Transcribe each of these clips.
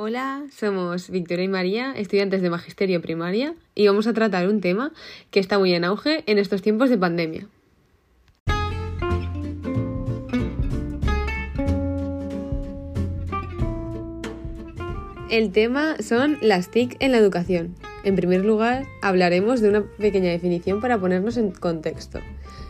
Hola, somos Victoria y María, estudiantes de Magisterio Primaria, y vamos a tratar un tema que está muy en auge en estos tiempos de pandemia. El tema son las TIC en la educación. En primer lugar, hablaremos de una pequeña definición para ponernos en contexto.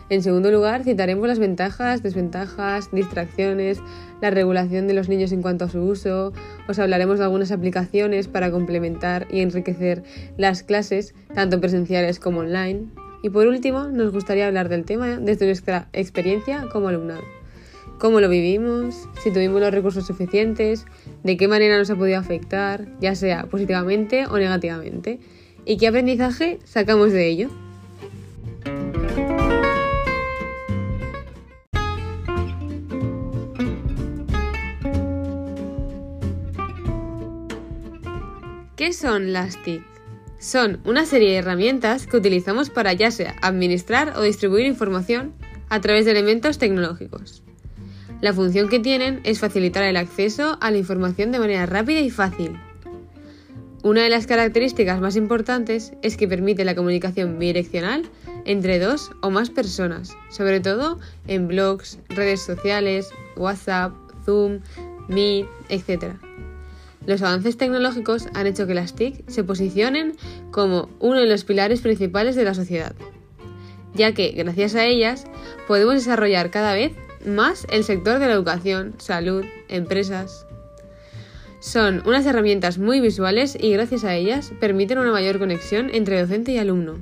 En segundo lugar, citaremos las ventajas, desventajas, distracciones, la regulación de los niños en cuanto a su uso, os hablaremos de algunas aplicaciones para complementar y enriquecer las clases, tanto presenciales como online. Y por último, nos gustaría hablar del tema desde nuestra experiencia como alumnado. Cómo lo vivimos, si tuvimos los recursos suficientes, de qué manera nos ha podido afectar, ya sea positivamente o negativamente, y qué aprendizaje sacamos de ello. ¿Qué son las TIC? Son una serie de herramientas que utilizamos para ya sea administrar o distribuir información a través de elementos tecnológicos. La función que tienen es facilitar el acceso a la información de manera rápida y fácil. Una de las características más importantes es que permite la comunicación bidireccional entre dos o más personas, sobre todo en blogs, redes sociales, WhatsApp, Zoom, Meet, etc. Los avances tecnológicos han hecho que las TIC se posicionen como uno de los pilares principales de la sociedad, ya que gracias a ellas podemos desarrollar cada vez más el sector de la educación, salud, empresas. Son unas herramientas muy visuales y gracias a ellas permiten una mayor conexión entre docente y alumno.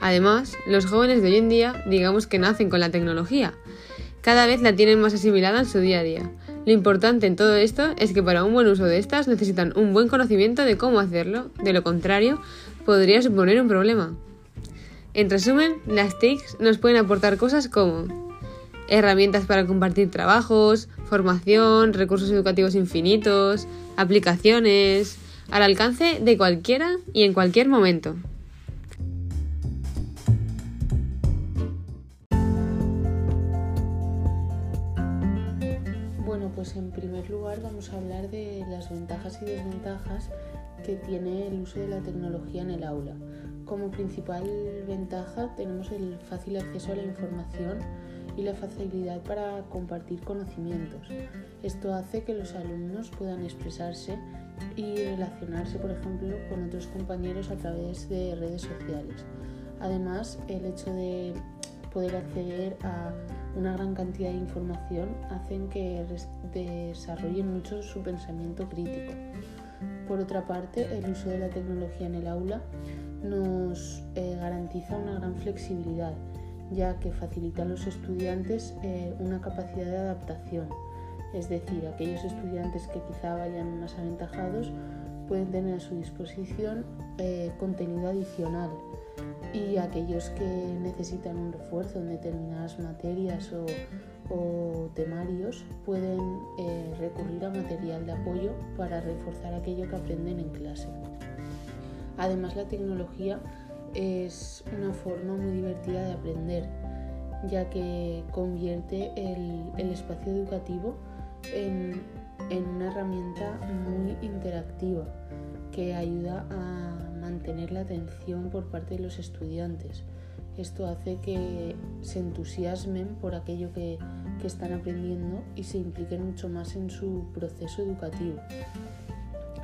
Además, los jóvenes de hoy en día digamos que nacen con la tecnología. Cada vez la tienen más asimilada en su día a día, lo importante en todo esto es que para un buen uso de estas necesitan un buen conocimiento de cómo hacerlo, de lo contrario, podría suponer un problema. En resumen, las TICs nos pueden aportar cosas como herramientas para compartir trabajos, formación, recursos educativos infinitos, aplicaciones, al alcance de cualquiera y en cualquier momento. Y desventajas que tiene el uso de la tecnología en el aula. Como principal ventaja tenemos el fácil acceso a la información y la facilidad para compartir conocimientos. Esto hace que los alumnos puedan expresarse y relacionarse, por ejemplo, con otros compañeros a través de redes sociales. Además, el hecho de poder acceder a una gran cantidad de información hacen que desarrollen mucho su pensamiento crítico. Por otra parte, el uso de la tecnología en el aula nos eh, garantiza una gran flexibilidad, ya que facilita a los estudiantes eh, una capacidad de adaptación. Es decir, aquellos estudiantes que quizá vayan más aventajados pueden tener a su disposición eh, contenido adicional y aquellos que necesitan un refuerzo en determinadas materias o, temarios pueden eh, recurrir a material de apoyo para reforzar aquello que aprenden en clase. Además la tecnología es una forma muy divertida de aprender ya que convierte el, espacio educativo en una herramienta muy interactiva que ayuda a mantener la atención por parte de los estudiantes. Esto hace que se entusiasmen por aquello que, están aprendiendo y se impliquen mucho más en su proceso educativo,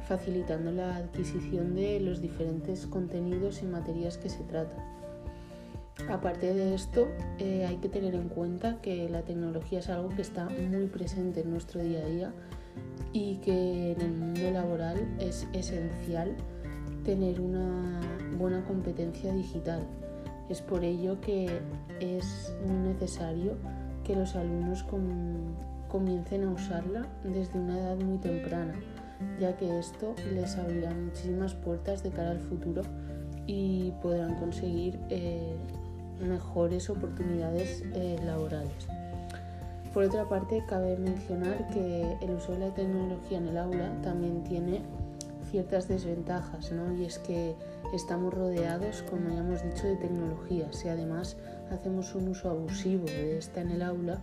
facilitando la adquisición de los diferentes contenidos y materias que se tratan. Aparte de esto, eh, hay que tener en cuenta que la tecnología es algo que está muy presente en nuestro día a día y que en el mundo laboral es esencial tener una buena competencia digital. Es por ello que es necesario que los alumnos comiencen a usarla desde una edad muy temprana, ya que esto les abrirá muchísimas puertas de cara al futuro y podrán conseguir eh, mejores oportunidades eh, laborales. Por otra parte, cabe mencionar que el uso de la tecnología en el aula también tiene ciertas desventajas, ¿no? Y es que estamos rodeados, como ya hemos dicho, de tecnologías y además hacemos un uso abusivo de esta en el aula,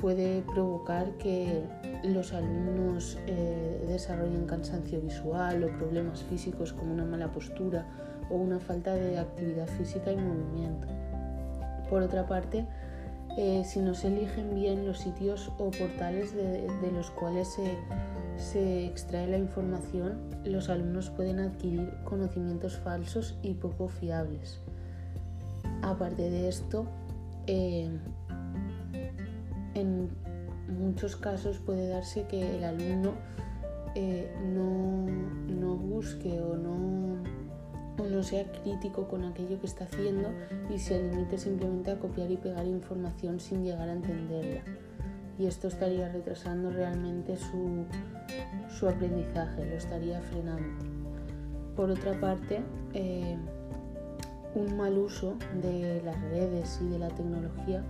puede provocar que los alumnos eh, desarrollen cansancio visual o problemas físicos como una mala postura o una falta de actividad física y movimiento. Por otra parte, eh, si no se eligen bien los sitios o portales de, los cuales se, se, extrae la información, los alumnos pueden adquirir conocimientos falsos y poco fiables. Aparte de esto, eh, en muchos casos puede darse que el alumno eh, no, busque o no, no sea crítico con aquello que está haciendo y se limite simplemente a copiar y pegar información sin llegar a entenderla. Y esto estaría retrasando realmente su, su aprendizaje, lo estaría frenando. Por otra parte, eh, un mal uso de las redes y de la tecnología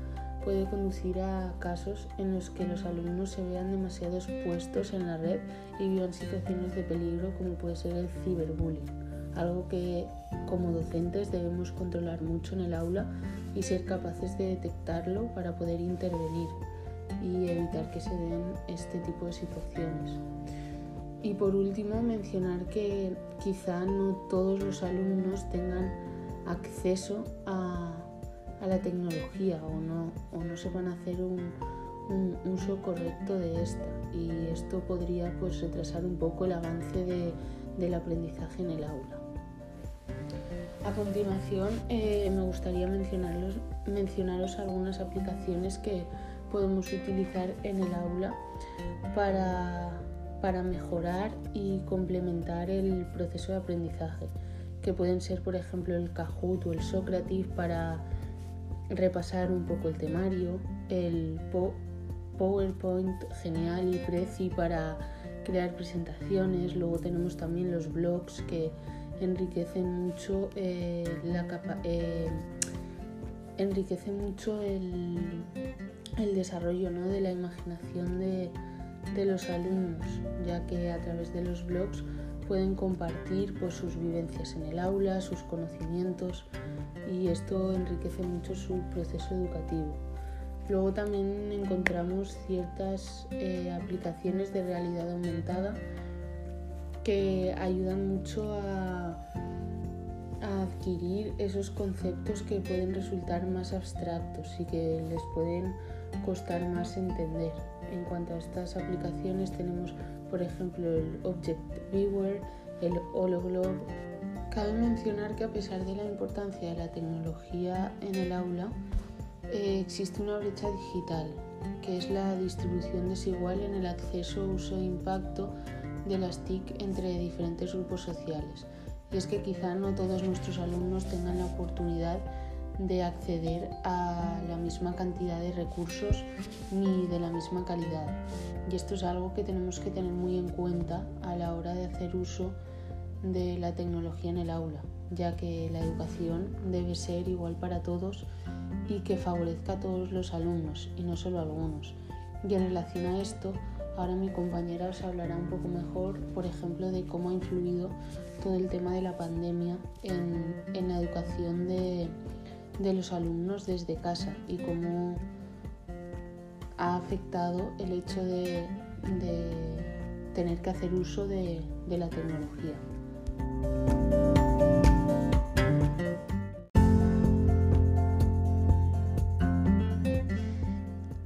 puede conducir a casos en los que los alumnos se vean demasiado expuestos en la red y vivan situaciones de peligro como puede ser el ciberbullying, algo que como docentes debemos controlar mucho en el aula y ser capaces de detectarlo para poder intervenir y evitar que se den este tipo de situaciones. Y por último, mencionar que quizá no todos los alumnos tengan acceso a a la tecnología o no, o no sepan hacer un, uso correcto de esta y esto podría pues retrasar un poco el avance del aprendizaje en el aula. A continuación eh, me gustaría mencionarlos, mencionaros algunas aplicaciones que podemos utilizar en el aula para, para mejorar y complementar el proceso de aprendizaje, que pueden ser por ejemplo el Kahoot o el Socrative para repasar un poco el temario, el PowerPoint genial y Prezi para crear presentaciones, luego tenemos también los blogs que mucho eh, la capa eh, mucho el, desarrollo de la imaginación de, de, los alumnos, ya que a través de los blogs pueden compartir pues, sus vivencias en el aula, sus conocimientos, y esto enriquece mucho su proceso educativo. Luego también encontramos ciertas eh, aplicaciones de realidad aumentada que ayudan mucho a, a, adquirir esos conceptos que pueden resultar más abstractos y que les pueden costar más entender. En cuanto a estas aplicaciones tenemos por ejemplo el Object Viewer, el Hologlobe Cabe mencionar que a pesar de la importancia de la tecnología en el aula, eh, existe una brecha digital, que es la distribución desigual en el acceso, uso e impacto de las TIC entre diferentes grupos sociales. Y es que quizá no todos nuestros alumnos tengan la oportunidad de acceder a la misma cantidad de recursos ni de la misma calidad. Y esto es algo que tenemos que tener muy en cuenta a la hora de hacer uso de la tecnología en el aula, ya que la educación debe ser igual para todos y que favorezca a todos los alumnos y no solo a algunos. Y en relación a esto, ahora mi compañera os hablará un poco mejor, por ejemplo, de cómo ha influido todo el tema de la pandemia en, la educación de, los alumnos desde casa y cómo ha afectado el hecho de, tener que hacer uso de la tecnología.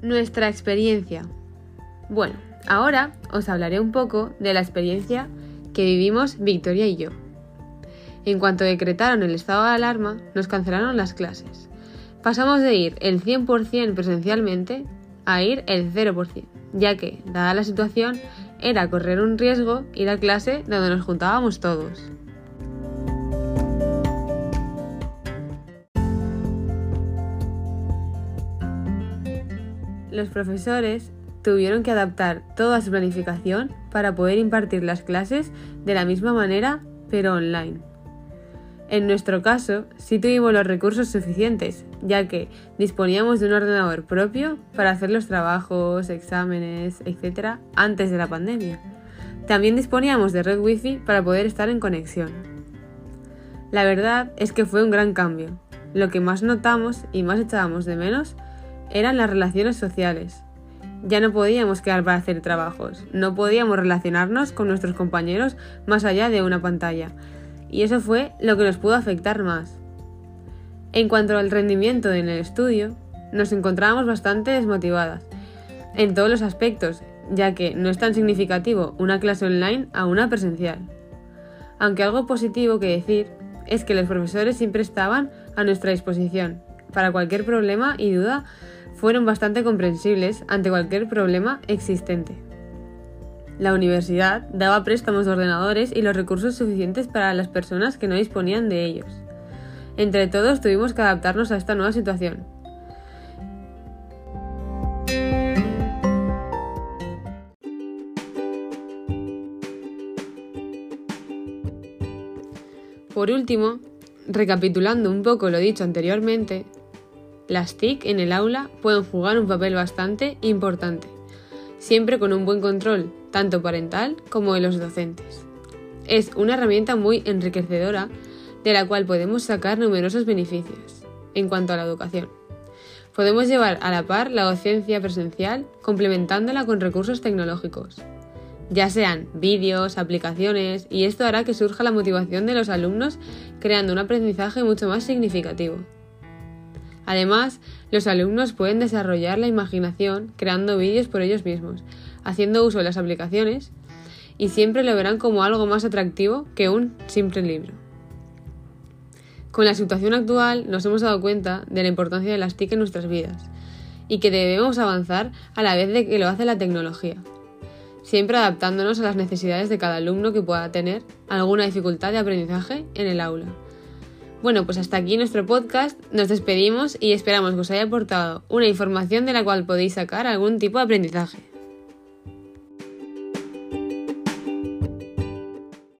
Nuestra experiencia. Bueno, ahora os hablaré un poco de la experiencia que vivimos Victoria y yo. En cuanto decretaron el estado de alarma, nos cancelaron las clases. Pasamos de ir el 100% presencialmente a ir el 0%, ya que, dada la situación, era correr un riesgo ir a clase donde nos juntábamos todos. los profesores tuvieron que adaptar toda su planificación para poder impartir las clases de la misma manera, pero online. En nuestro caso, sí tuvimos los recursos suficientes, ya que disponíamos de un ordenador propio para hacer los trabajos, exámenes, etc. antes de la pandemia. También disponíamos de red wifi para poder estar en conexión. La verdad es que fue un gran cambio. Lo que más notamos y más echábamos de menos eran las relaciones sociales, ya no podíamos quedar para hacer trabajos, no podíamos relacionarnos con nuestros compañeros más allá de una pantalla. Y eso fue lo que nos pudo afectar más. En cuanto al rendimiento en el estudio, nos encontrábamos bastante desmotivadas en todos los aspectos, ya que no es tan significativo una clase online a una presencial. Aunque algo positivo que decir es que los profesores siempre estaban a nuestra disposición para cualquier problema y duda fueron bastante comprensibles ante cualquier problema existente. La universidad daba préstamos de ordenadores y los recursos suficientes para las personas que no disponían de ellos. Entre todos tuvimos que adaptarnos a esta nueva situación. Por último, recapitulando un poco lo dicho anteriormente, las TIC en el aula pueden jugar un papel bastante importante, siempre con un buen control, tanto parental como de los docentes. Es una herramienta muy enriquecedora de la cual podemos sacar numerosos beneficios en cuanto a la educación. Podemos llevar a la par la docencia presencial complementándola con recursos tecnológicos, ya sean vídeos, aplicaciones, y esto hará que surja la motivación de los alumnos creando un aprendizaje mucho más significativo. Además, los alumnos pueden desarrollar la imaginación creando vídeos por ellos mismos, haciendo uso de las aplicaciones y siempre lo verán como algo más atractivo que un simple libro. Con la situación actual nos hemos dado cuenta de la importancia de las TIC en nuestras vidas y que debemos avanzar a la vez de que lo hace la tecnología, siempre adaptándonos a las necesidades de cada alumno que pueda tener alguna dificultad de aprendizaje en el aula. Bueno, pues hasta aquí nuestro podcast, nos despedimos y esperamos que os haya aportado una información de la cual podéis sacar algún tipo de aprendizaje.